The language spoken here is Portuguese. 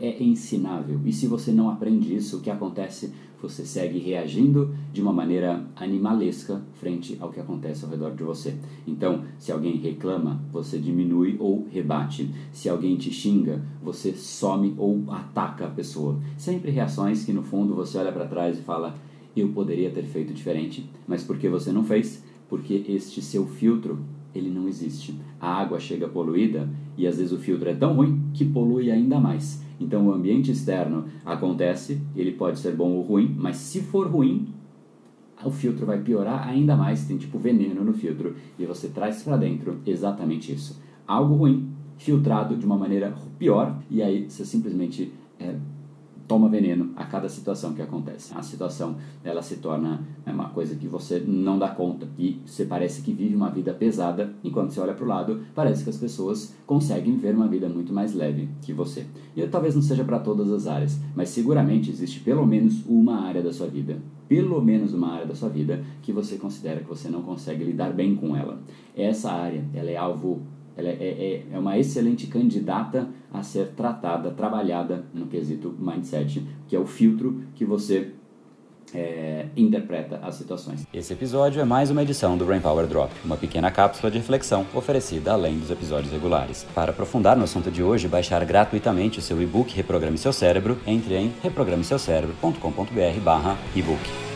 é ensinável. E se você não aprende isso, o que acontece? Você segue reagindo de uma maneira animalesca frente ao que acontece ao redor de você. Então, se alguém reclama, você diminui ou rebate. Se alguém te xinga, você some ou ataca a pessoa. Sempre reações que no fundo você olha para trás e fala: eu poderia ter feito diferente, mas por que você não fez? Porque este seu filtro ele não existe. A água chega poluída e às vezes o filtro é tão ruim que polui ainda mais. Então o ambiente externo acontece, ele pode ser bom ou ruim, mas se for ruim, o filtro vai piorar ainda mais, tem tipo veneno no filtro e você traz para dentro exatamente isso. Algo ruim filtrado de uma maneira pior e aí você simplesmente é, toma veneno a cada situação que acontece. A situação ela se torna é, uma coisa que você não dá conta e você parece que vive uma vida pesada, enquanto você olha para o lado, parece que as pessoas conseguem ver uma vida muito mais leve que você. E talvez não seja para todas as áreas, mas seguramente existe pelo menos uma área da sua vida, pelo menos uma área da sua vida que você considera que você não consegue lidar bem com ela. Essa área, ela é alvo ela é, é, é uma excelente candidata a ser tratada, trabalhada no quesito mindset, que é o filtro que você é, interpreta as situações. Esse episódio é mais uma edição do Brain Power Drop, uma pequena cápsula de reflexão oferecida além dos episódios regulares. Para aprofundar no assunto de hoje baixar gratuitamente o seu e-book Reprograme Seu Cérebro, entre em reprogrameseucerebro.com.br barra e-book.